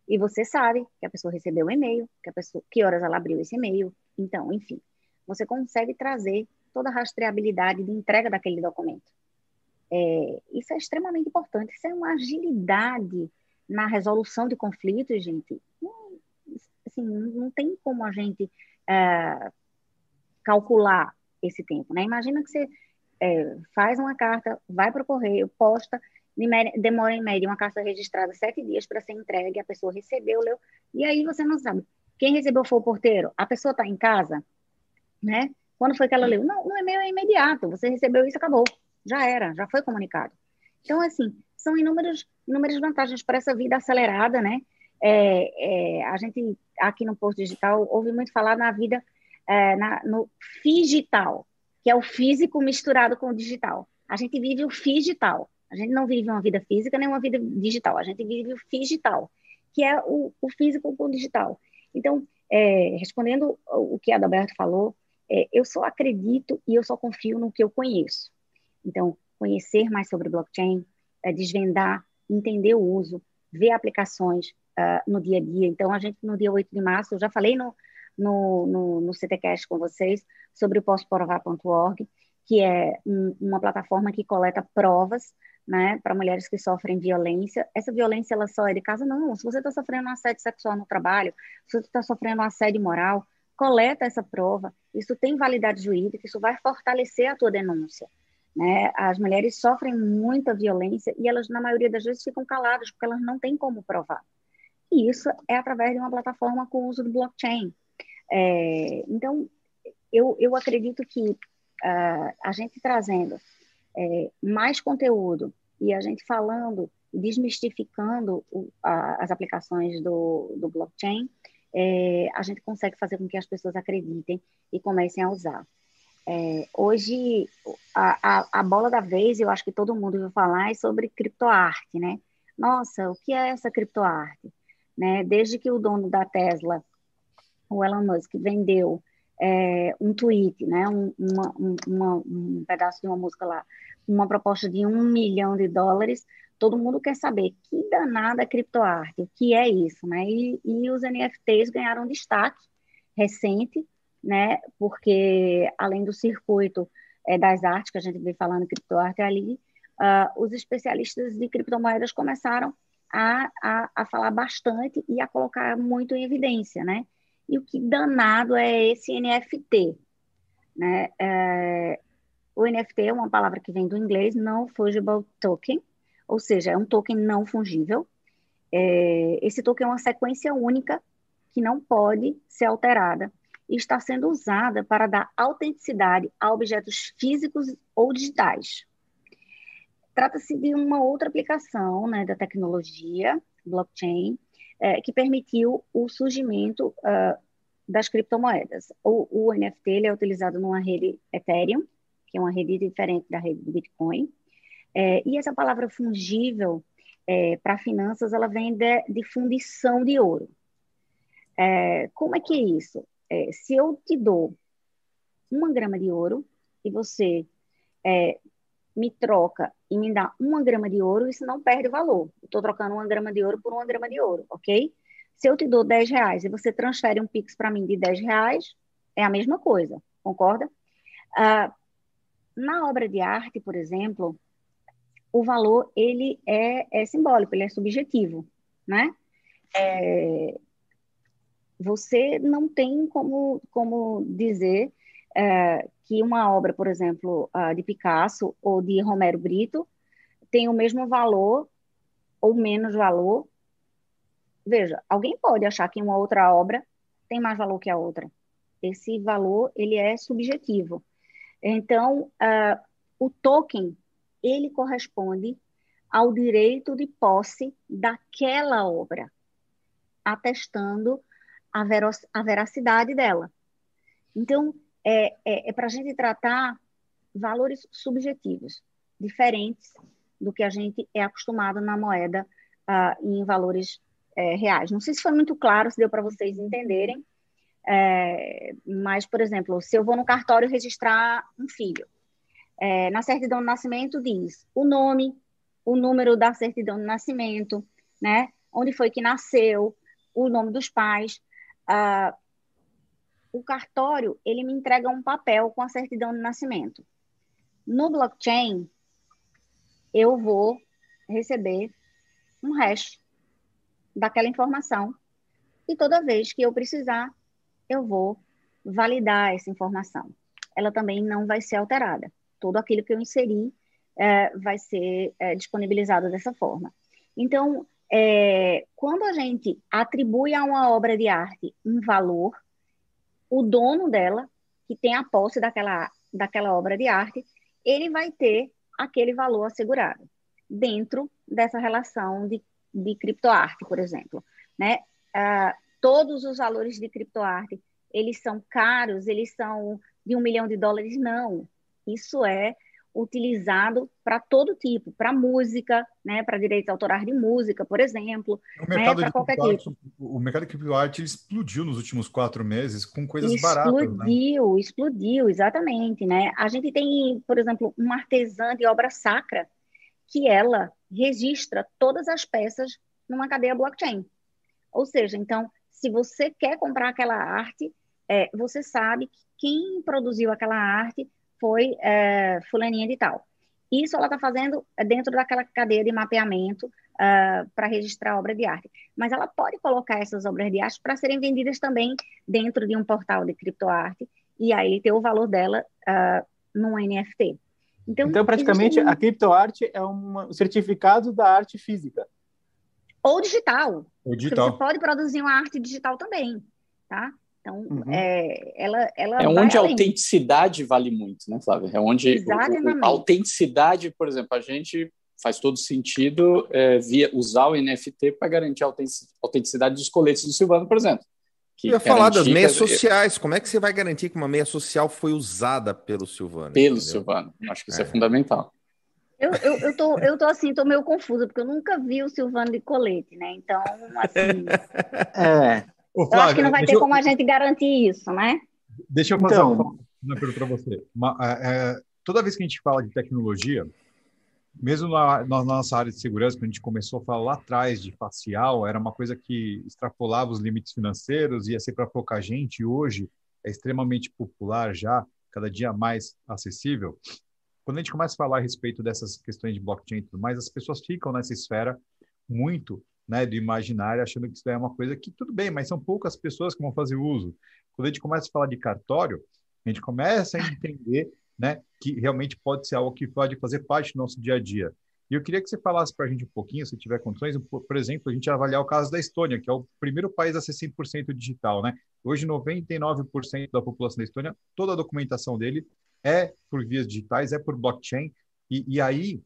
e você sabe que a pessoa recebeu o e-mail, que a pessoa, que horas ela abriu esse e-mail. Então, enfim, você consegue trazer toda a rastreabilidade de entrega daquele documento. É, isso é extremamente importante. Isso é uma agilidade na resolução de conflitos, gente. Não, assim, não tem como a gente é, calcular esse tempo, né? Imagina que você é, faz uma carta, vai para o correio, posta, demora em média uma carta registrada sete dias para ser entregue, a pessoa recebeu, leu, e aí você não sabe. Quem recebeu foi o porteiro? A pessoa está em casa? Né? Quando foi que ela leu? Não, no e-mail é imediato, você recebeu isso, acabou. Já era, já foi comunicado. Então, assim, são inúmeras, inúmeras vantagens para essa vida acelerada, né? É, é, a gente, aqui no Posto Digital, ouve muito falar na vida, é, na, no digital, que é o físico misturado com o digital. A gente vive o digital. A gente não vive uma vida física nem uma vida digital, a gente vive o digital, que é o, o físico com o digital. Então, é, respondendo o que Adalberto falou, é, eu só acredito e eu só confio no que eu conheço. Então, conhecer mais sobre blockchain, é, desvendar, entender o uso, ver aplicações uh, no dia a dia. Então, a gente, no dia 8 de março, eu já falei no, no, no, no CTCast com vocês sobre o possprovar.org, que é um, uma plataforma que coleta provas né, para mulheres que sofrem violência. Essa violência ela só é de casa? Não. Se você está sofrendo um assédio sexual no trabalho, se você está sofrendo um assédio moral, coleta essa prova. Isso tem validade jurídica, isso vai fortalecer a tua denúncia. Né? As mulheres sofrem muita violência e elas, na maioria das vezes, ficam caladas porque elas não têm como provar. E isso é através de uma plataforma com o uso do blockchain. É, então, eu, eu acredito que uh, a gente trazendo é, mais conteúdo e a gente falando, desmistificando o, a, as aplicações do, do blockchain, é, a gente consegue fazer com que as pessoas acreditem e comecem a usar. É, hoje, a, a, a, bola da vez, eu acho que todo mundo ouviu falar, é sobre criptoarte, né? Nossa, o que é essa criptoarte? Né? Desde que o dono da Tesla, o Elon Musk, vendeu é, um tweet, né? Um, uma, um, uma, um pedaço de uma música lá, uma proposta de um milhão de dólares, todo mundo quer saber que danada criptoarte, o que é isso, né? E, e os NFTs ganharam destaque recente, né? Porque além do circuito é, das artes que a gente vem falando criptoarte ali, uh, os especialistas de criptomoedas começaram a, a, a falar bastante e a colocar muito em evidência, né? E o que danado é esse NFT, né? É, o NFT é uma palavra que vem do inglês, não fungible token, ou seja, é um token não fungível. É, esse token é uma sequência única que não pode ser alterada e está sendo usada para dar autenticidade a objetos físicos ou digitais. Trata-se de uma outra aplicação né, da tecnologia blockchain é, que permitiu o surgimento uh, das criptomoedas. O, o NFT é utilizado numa rede Ethereum, que é uma rede diferente da rede do Bitcoin, é, e essa palavra fungível é, para finanças, ela vem de, de fundição de ouro. É, como é que é isso? É, se eu te dou uma grama de ouro e você é, me troca e me dá uma grama de ouro, isso não perde valor. Estou trocando uma grama de ouro por uma grama de ouro, ok? Se eu te dou 10 reais e você transfere um Pix para mim de 10 reais, é a mesma coisa, concorda? Ah, na obra de arte, por exemplo, o valor ele é, é simbólico, ele é subjetivo, né? É, você não tem como, como dizer é, que uma obra, por exemplo, de Picasso ou de Romero Brito tem o mesmo valor ou menos valor. Veja, alguém pode achar que uma outra obra tem mais valor que a outra. Esse valor ele é subjetivo. Então, uh, o token ele corresponde ao direito de posse daquela obra, atestando a, a veracidade dela. Então, é, é, é para a gente tratar valores subjetivos, diferentes do que a gente é acostumado na moeda uh, em valores é, reais. Não sei se foi muito claro, se deu para vocês entenderem, é, mas, por exemplo, se eu vou no cartório registrar um filho, é, na certidão de nascimento diz o nome, o número da certidão de nascimento, né? Onde foi que nasceu, o nome dos pais. Ah, o cartório ele me entrega um papel com a certidão de nascimento. No blockchain, eu vou receber um hash daquela informação e toda vez que eu precisar, eu vou validar essa informação. Ela também não vai ser alterada tudo aquilo que eu inseri é, vai ser é, disponibilizado dessa forma. Então, é, quando a gente atribui a uma obra de arte um valor, o dono dela, que tem a posse daquela, daquela obra de arte, ele vai ter aquele valor assegurado dentro dessa relação de, de criptoarte, por exemplo. Né? Ah, todos os valores de criptoarte, eles são caros, eles são de um milhão de dólares? Não. Isso é utilizado para todo tipo, para música, né, para direitos autorais de música, por exemplo, né, para qualquer tipo. O mercado de criptoarte explodiu nos últimos quatro meses com coisas explodiu, baratas. Explodiu, né? explodiu, exatamente, né? A gente tem, por exemplo, uma artesã de obra sacra que ela registra todas as peças numa cadeia blockchain. Ou seja, então, se você quer comprar aquela arte, é, você sabe que quem produziu aquela arte foi é, fulaninha de tal. Isso ela está fazendo dentro daquela cadeia de mapeamento uh, é, para registrar obra de arte. Mas ela pode colocar essas obras de arte para serem vendidas também dentro de um portal de criptoarte e aí ter o valor dela uh, num NFT. Então, então praticamente, a criptoarte é um certificado da arte física. Ou digital. Ou digital. Você pode produzir uma arte digital também, tá? Então, uhum. é, ela, ela é onde além. a autenticidade vale muito, né, Flávia? É onde o, a autenticidade, por exemplo, a gente faz todo sentido é, via, usar o NFT para garantir a autenticidade dos coletes do Silvano, por exemplo. Que eu ia falar das meias sociais. Como é que você vai garantir que uma meia social foi usada pelo Silvano? Pelo entendeu? Silvano. Acho que isso é, é fundamental. Eu, eu, eu, tô, eu tô assim, tô meio confusa, porque eu nunca vi o Silvano de colete, né? Então, assim. é. Ô, Flávio, eu acho que não vai ter eu... como a gente garantir isso, né? Deixa eu fazer então... uma pergunta para você. Uma, é, é, toda vez que a gente fala de tecnologia, mesmo na, na, nossa área de segurança, quando a gente começou a falar lá atrás de facial, era uma coisa que extrapolava os limites financeiros, ia ser para pouca gente, e hoje é extremamente popular já, cada dia mais acessível. Quando a gente começa a falar a respeito dessas questões de blockchain e tudo mais, as pessoas ficam nessa esfera muito né, do imaginário, achando que isso é uma coisa que tudo bem, mas são poucas pessoas que vão fazer uso. Quando a gente começa a falar de cartório, a gente começa a entender né, que realmente pode ser algo que pode fazer parte do nosso dia a dia. E eu queria que você falasse para a gente um pouquinho, se tiver condições, por exemplo, a gente avaliar o caso da Estônia, que é o primeiro país a ser 100% digital. Né? Hoje, 99% da população da Estônia, toda a documentação dele é por vias digitais, é por blockchain, e, e aí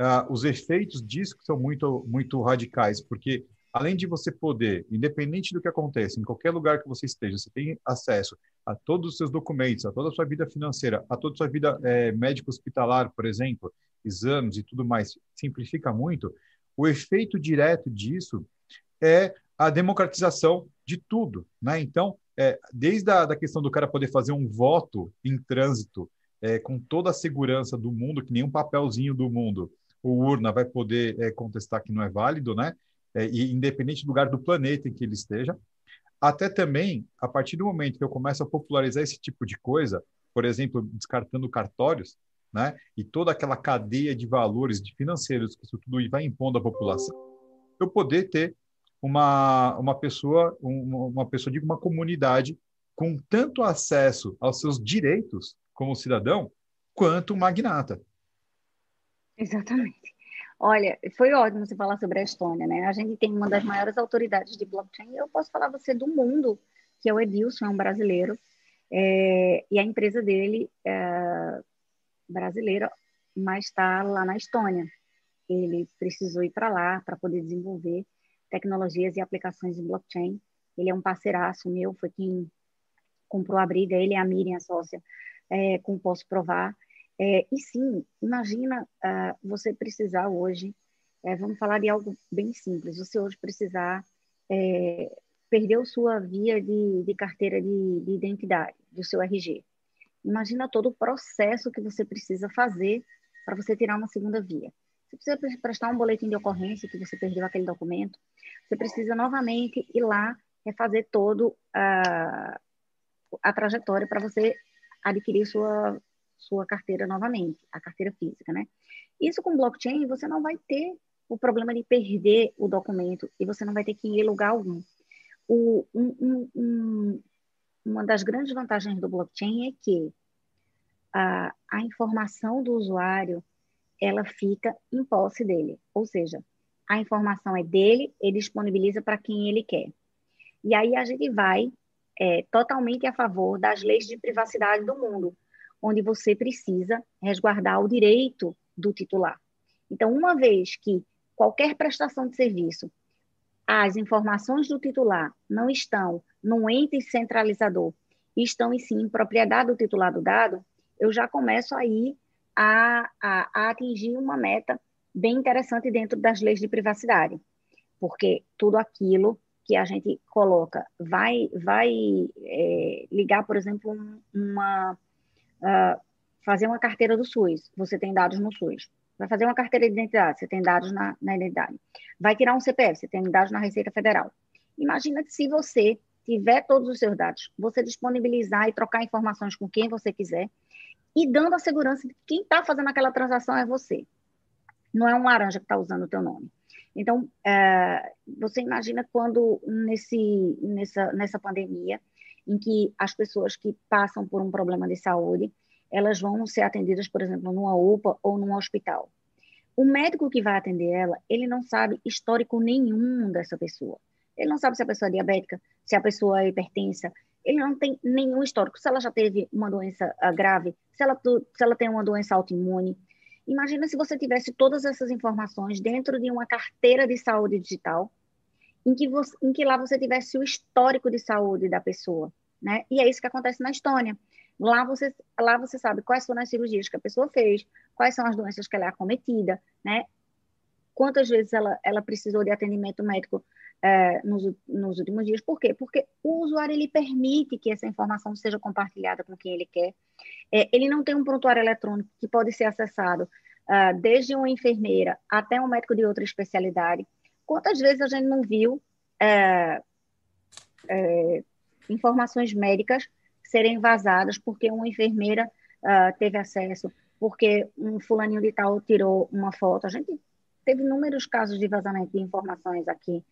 uh, os efeitos disso são muito, muito radicais, porque além de você poder, independente do que aconteça, em qualquer lugar que você esteja, você tem acesso a todos os seus documentos, a toda a sua vida financeira, a toda a sua vida é, médico-hospitalar, por exemplo, exames e tudo mais, simplifica muito. O efeito direto disso é a democratização de tudo, né? Então, é, desde a da questão do cara poder fazer um voto em trânsito é, com toda a segurança do mundo, que nenhum papelzinho do mundo, o urna vai poder é, contestar que não é válido, né? É, e independente do lugar do planeta em que ele esteja, até também, a partir do momento que eu começo a popularizar esse tipo de coisa, por exemplo, descartando cartórios, né, e toda aquela cadeia de valores de financeiros que isso tudo vai impondo à população, eu poder ter uma, uma pessoa, uma, uma pessoa de uma comunidade com tanto acesso aos seus direitos como cidadão, quanto magnata. Exatamente. Olha, foi ótimo você falar sobre a Estônia, né? A gente tem uma das maiores autoridades de blockchain, eu posso falar você do mundo, que é o Edilson, é um brasileiro, é, e a empresa dele é brasileira, mas está lá na Estônia. Ele precisou ir para lá para poder desenvolver tecnologias e aplicações em blockchain. Ele é um parceiraço meu, foi quem comprou a briga, ele e a Miriam, a sócia, é, como posso provar. É, e sim, imagina uh, você precisar hoje, é, vamos falar de algo bem simples, você hoje precisar, é, perdeu sua via de, de carteira de, de, identidade, do seu RG. Imagina todo o processo que você precisa fazer para você tirar uma segunda via. Você precisa prestar um boletim de ocorrência que você perdeu aquele documento, você precisa novamente ir lá refazer todo a, a trajetória para você adquirir sua sua carteira novamente, a carteira física, né? Isso com blockchain, você não vai ter o problema de perder o documento e você não vai ter que ir em lugar algum. O, um, um, uma das grandes vantagens do blockchain é que a, a informação do usuário ela fica em posse dele, ou seja, a informação é dele, ele disponibiliza para quem ele quer. E aí a gente vai é, totalmente a favor das leis de privacidade do mundo, onde você precisa resguardar o direito do titular. Então, uma vez que qualquer prestação de serviço, as informações do titular não estão num ente centralizador, estão em sim em propriedade do titular do dado, eu já começo aí a, a, a atingir uma meta bem interessante dentro das leis de privacidade, porque tudo aquilo que a gente coloca vai, vai é, ligar, por exemplo, uma, uh, fazer uma carteira do SUS, você tem dados no SUS. Vai fazer uma carteira de identidade, você tem dados na, na identidade. Vai tirar um CPF, você tem dados na Receita Federal. Imagina que se você tiver todos os seus dados, você disponibilizar e trocar informações com quem você quiser e dando a segurança de que quem está fazendo aquela transação é você. Não é um laranja que está usando o teu nome. Então, é, você imagina quando nesse, nessa, nessa pandemia, em que as pessoas que passam por um problema de saúde, elas vão ser atendidas, por exemplo, numa UPA ou num hospital. O médico que vai atender ela, ele não sabe histórico nenhum dessa pessoa. Ele não sabe se a pessoa é diabética, se a pessoa é hipertensa. Ele não tem nenhum histórico. Se ela já teve uma doença uh, grave, se ela, se ela tem uma doença autoimune. Imagina se você tivesse todas essas informações dentro de uma carteira de saúde digital, em que, você, em que lá você tivesse o histórico de saúde da pessoa, né? E é isso que acontece na Estônia. Lá você, lá você sabe quais foram as cirurgias que a pessoa fez, quais são as doenças que ela é acometida, né? Quantas vezes ela, ela precisou de atendimento médico é, nos, nos últimos dias. Por quê? Porque o usuário ele permite que essa informação seja compartilhada com quem ele quer. É, ele não tem um prontuário eletrônico que pode ser acessado uh, desde uma enfermeira até um médico de outra especialidade. Quantas vezes a gente não viu é, é, informações médicas serem vazadas porque uma enfermeira uh, teve acesso, porque um fulaninho de tal tirou uma foto. A gente teve inúmeros casos de vazamento de informações aqui,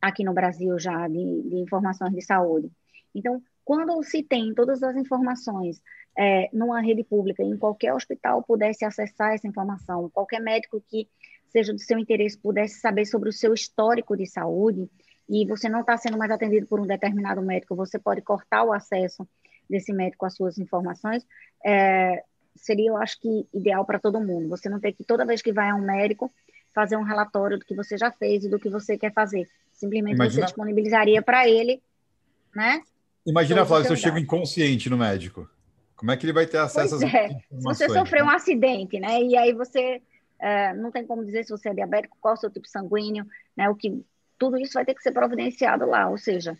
aqui no Brasil já, de, de informações de saúde. Então, quando se tem todas as informações é, numa rede pública, em qualquer hospital pudesse acessar essa informação, qualquer médico que seja do seu interesse pudesse saber sobre o seu histórico de saúde, e você não está sendo mais atendido por um determinado médico, você pode cortar o acesso desse médico às suas informações, é, seria, eu acho que, ideal para todo mundo. Você não ter que, toda vez que vai a um médico, fazer um relatório do que você já fez e do que você quer fazer. Simplesmente Imagina... você disponibilizaria para ele, né? Imagina, Flávio, se eu chego inconsciente no médico. Como é que ele vai ter acesso pois às é. Se você sofreu um acidente, né? E aí você é, não tem como dizer se você é diabético, qual é o seu tipo sanguíneo, né? O que tudo isso vai ter que ser providenciado lá, ou seja,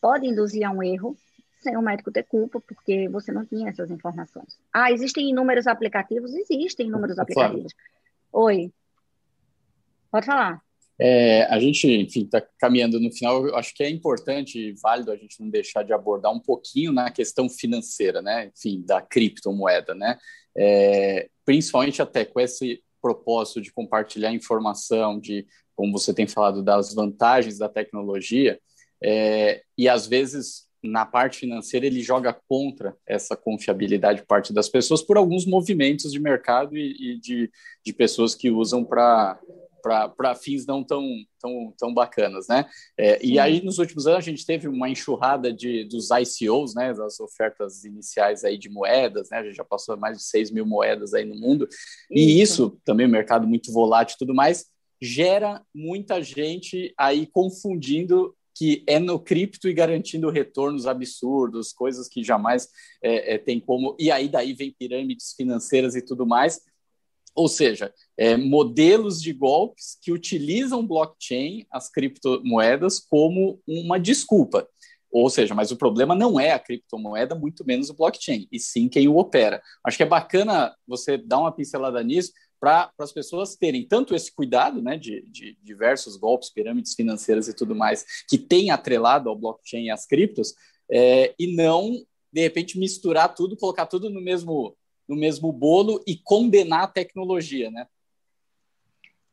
pode induzir a um erro sem o médico ter culpa, porque você não tinha essas informações. Ah, existem inúmeros aplicativos? Existem inúmeros aplicativos. Oi. Pode falar. É, a gente, enfim, está caminhando no final. Eu acho que é importante e válido a gente não deixar de abordar um pouquinho na questão financeira, né? Enfim, da criptomoeda, né? É, principalmente até com esse propósito de compartilhar informação, de, como você tem falado, das vantagens da tecnologia, é, e às vezes na parte financeira ele joga contra essa confiabilidade por parte das pessoas por alguns movimentos de mercado e, e de, de pessoas que usam para para fins não tão, tão, tão bacanas, né? É, e aí, nos últimos anos, a gente teve uma enxurrada de, dos ICOs, né? Das ofertas iniciais aí de moedas, né? A gente já passou mais de 6 mil moedas aí no mundo. E isso, também, mercado muito volátil e tudo mais, gera muita gente aí confundindo que é no cripto e garantindo retornos absurdos, coisas que jamais é, é, tem como. E aí daí vem pirâmides financeiras e tudo mais. Ou seja, é, modelos de golpes que utilizam blockchain, as criptomoedas, como uma desculpa. Ou seja, mas o problema não é a criptomoeda, muito menos o blockchain, e sim quem o opera. Acho que é bacana você dar uma pincelada nisso para as pessoas terem tanto esse cuidado né, de, de, diversos golpes, pirâmides financeiras e tudo mais, que tem atrelado ao blockchain e às criptos, é, e não, de repente, misturar tudo, colocar tudo no mesmo no mesmo bolo e condenar a tecnologia, né?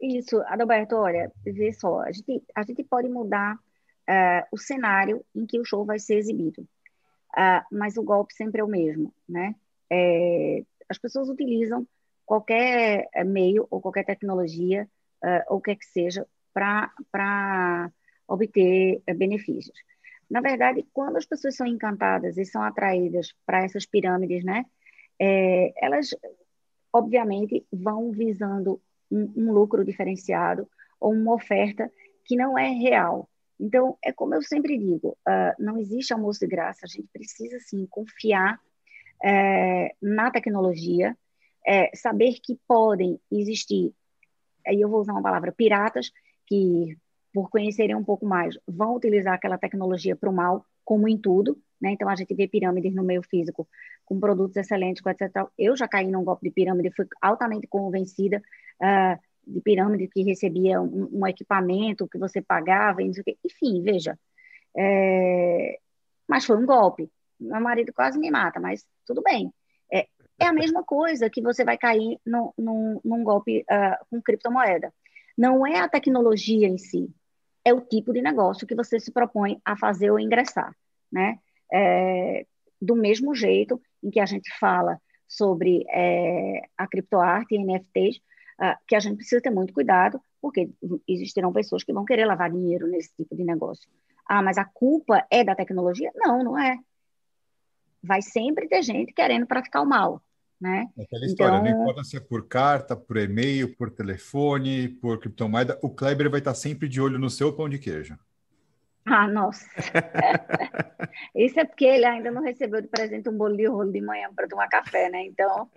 Isso, Adalberto, olha, vê só, a gente, a gente pode mudar uh, o cenário em que o show vai ser exibido, uh, mas o golpe sempre é o mesmo, né? É, as pessoas utilizam qualquer eh, meio ou qualquer tecnologia, uh, ou o que é que seja, para obter benefícios. Na verdade, quando as pessoas são encantadas e são atraídas para essas pirâmides, né? É, elas, obviamente, vão visando um, um lucro diferenciado ou uma oferta que não é real. Então, é como eu sempre digo, uh, não existe almoço de graça, a gente precisa, sim, confiar é, na tecnologia, é, saber que podem existir, aí eu vou usar uma palavra, piratas, que, por conhecerem um pouco mais, vão utilizar aquela tecnologia para o mal, como em tudo, né? Então, a gente vê pirâmides no meio físico com produtos excelentes, com etc. Eu já caí num golpe de pirâmide, fui altamente convencida uh, de pirâmide que recebia um, um, equipamento que você pagava, enfim, veja. É... Mas foi um golpe. Meu marido quase me mata, mas tudo bem. É, é a mesma coisa que você vai cair no, no, num golpe uh, com criptomoeda. Não é a tecnologia em si, é o tipo de negócio que você se propõe a fazer ou ingressar, né? É, do mesmo jeito em que a gente fala sobre é, a criptoarte e NFTs, uh, que a gente precisa ter muito cuidado, porque existirão pessoas que vão querer lavar dinheiro nesse tipo de negócio. Ah, mas a culpa é da tecnologia? Não, não é. Vai sempre ter gente querendo praticar o mal. né? Aquela história, então... não importa se é por carta, por e-mail, por telefone, por criptomoeda, o Kleber vai estar sempre de olho no seu pão de queijo. Ah, nossa. Isso é porque ele ainda não recebeu de presente um bolo de rolo de manhã para tomar café, né? Então.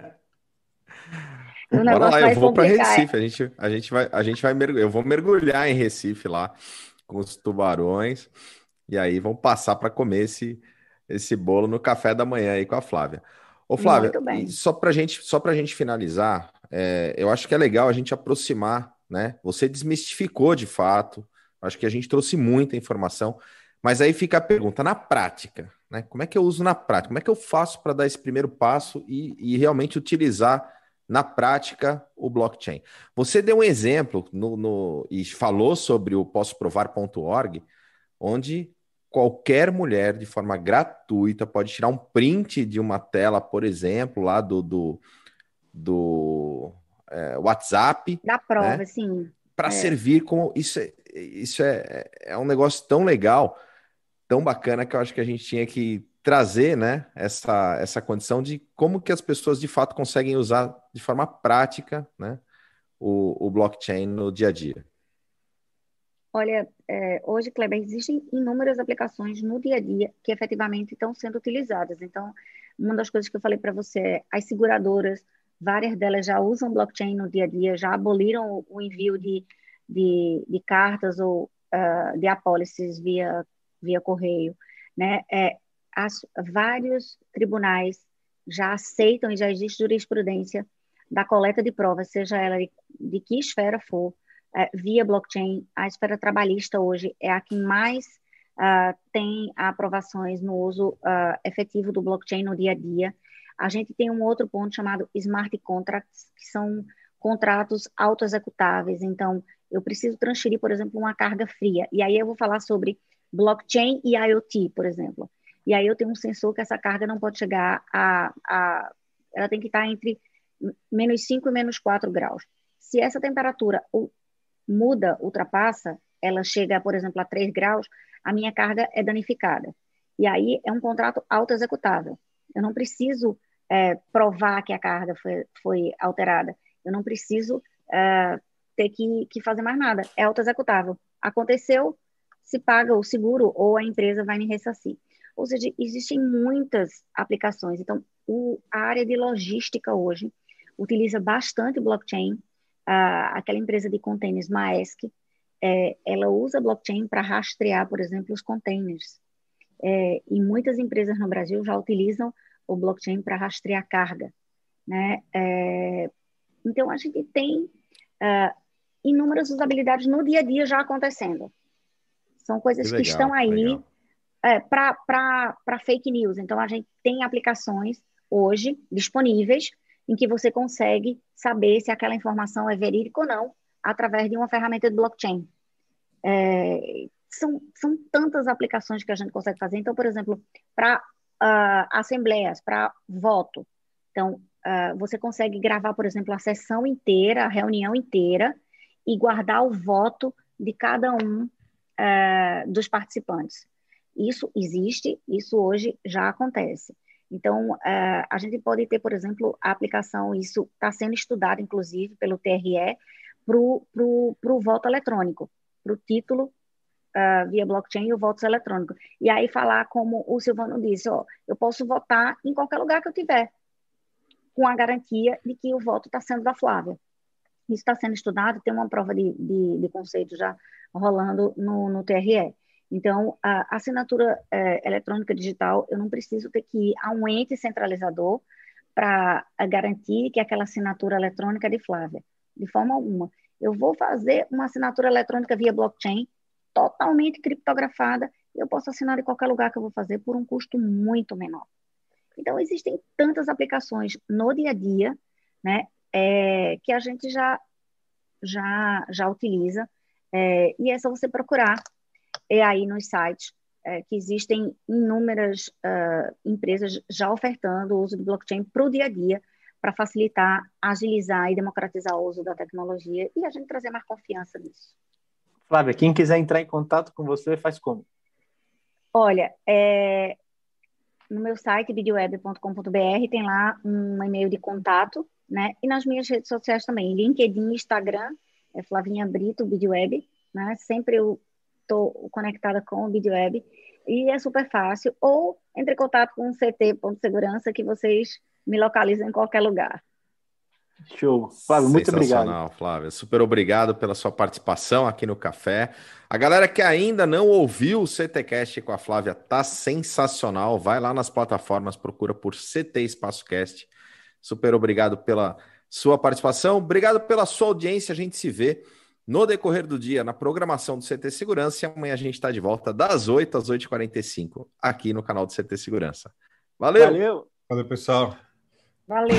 Bora lá, eu vou para Recife. A gente, a gente vai, a gente vai mergulhar. Eu vou mergulhar em Recife lá com os tubarões e aí vão passar para comer esse, esse bolo no café da manhã aí com a Flávia. Ô, Flávia, só para gente, só para gente finalizar, é, eu acho que é legal a gente aproximar, né? Você desmistificou de fato Acho que a gente trouxe muita informação, mas aí fica a pergunta: na prática, né? Como é que eu uso na prática? Como é que eu faço para dar esse primeiro passo e, e, realmente utilizar na prática o blockchain? Você deu um exemplo no, no e falou sobre o possoprovar.org, onde qualquer mulher, de forma gratuita, pode tirar um print de uma tela, por exemplo, lá do, do, do é, WhatsApp. Da prova, né? sim. Para é. servir como. Isso é, isso é, é um negócio tão legal, tão bacana, que eu acho que a gente tinha que trazer né, essa, essa condição de como que as pessoas de fato conseguem usar de forma prática né, o, o blockchain no dia a dia. Olha, é, hoje, Kleber, existem inúmeras aplicações no dia a dia que efetivamente estão sendo utilizadas. Então, uma das coisas que eu falei para você é as seguradoras, várias delas já usam blockchain no dia a dia, já aboliram o, o envio de de, de cartas ou uh, de apólices via, via correio, né? É, as, vários tribunais já aceitam e já existe jurisprudência da coleta de provas, seja ela de, de que esfera for, é, via blockchain. A esfera trabalhista hoje é a que mais uh, tem aprovações no uso uh, efetivo do blockchain no dia a dia. A gente tem um outro ponto chamado smart contracts, que são contratos autoexecutáveis. Então, eu preciso transferir, por exemplo, uma carga fria. E aí eu vou falar sobre blockchain e IoT, por exemplo. E aí eu tenho um sensor que essa carga não pode chegar a, a ela tem que estar entre menos 5 e menos 4 graus. Se essa temperatura muda, ultrapassa, ela chega, por exemplo, a 3 graus, a minha carga é danificada. E aí é um contrato auto-executável. Eu não preciso é, provar que a carga foi, foi alterada. Eu não preciso é, ter que, que fazer mais nada. É auto-executável. Aconteceu, se paga o seguro ou a empresa vai me ressarcir. Ou seja, existem muitas aplicações. Então, o, a área de logística hoje utiliza bastante blockchain. Aquela empresa de containers, Maersk, é, ela usa blockchain para rastrear, por exemplo, os containers. É, e muitas empresas no Brasil já utilizam o blockchain para rastrear carga. Né? É, então, a gente tem uh, inúmeras usabilidades no dia a dia já acontecendo. São coisas que, legal, que estão aí é, para fake news. Então, a gente tem aplicações hoje disponíveis em que você consegue saber se aquela informação é verídica ou não através de uma ferramenta de blockchain. É, são, são tantas aplicações que a gente consegue fazer. Então, por exemplo, para uh, ah, assembleias, para voto. Então, uh, você consegue gravar, por exemplo, a sessão inteira, a reunião inteira, e guardar o voto de cada um uh, dos participantes. Isso existe, isso hoje já acontece. Então, uh, a gente pode ter, por exemplo, a aplicação, isso está sendo estudado, inclusive, pelo TRE, para o voto eletrônico, para o título uh, via blockchain e o voto eletrônico. E aí falar, como o Silvano disse, ó, eu posso votar em qualquer lugar que eu tiver, com a garantia de que o voto está sendo da Flávia. Isso está sendo estudado, tem uma prova de, de, de conceito já rolando no, no TRE. Então, a assinatura é, eletrônica digital, eu não preciso ter que ir a um ente centralizador para garantir que aquela assinatura eletrônica é de Flávia, de forma alguma. Eu vou fazer uma assinatura eletrônica via blockchain, totalmente criptografada, e eu posso assinar em qualquer lugar que eu vou fazer por um custo muito menor. Então, existem tantas aplicações no dia a dia, né? é, que a gente já, já, já utiliza, é, e é só você procurar é aí nos sites é, que existem inúmeras uh, empresas já ofertando o uso de blockchain para o dia a dia, para facilitar, agilizar e democratizar o uso da tecnologia e a gente trazer mais confiança nisso. Flávia, quem quiser entrar em contato com você, faz como? Olha, é, no meu site, bidioweb.com.br, tem lá um e-mail de contato, né? E nas minhas redes sociais também, LinkedIn, Instagram, é Flavinha Brito, Bidioweb, né? Sempre eu estou conectada com o Bidioweb e é super fácil. Ou entre em contato com o CT.segurança que vocês me localizam em qualquer lugar. Show. Flávio, muito obrigado. Flávio. Super obrigado pela sua participação aqui no Café. A galera que ainda não ouviu o CTcast com a Flávia tá sensacional. Vai lá nas plataformas, procura por CT Espaço Cast. Super obrigado pela sua participação. Obrigado pela sua audiência. A gente se vê no decorrer do dia na programação do CT Segurança. E amanhã a gente está de volta das 8 às 8h45 aqui no canal do CT Segurança. Valeu! Valeu, Valeu pessoal! Valeu!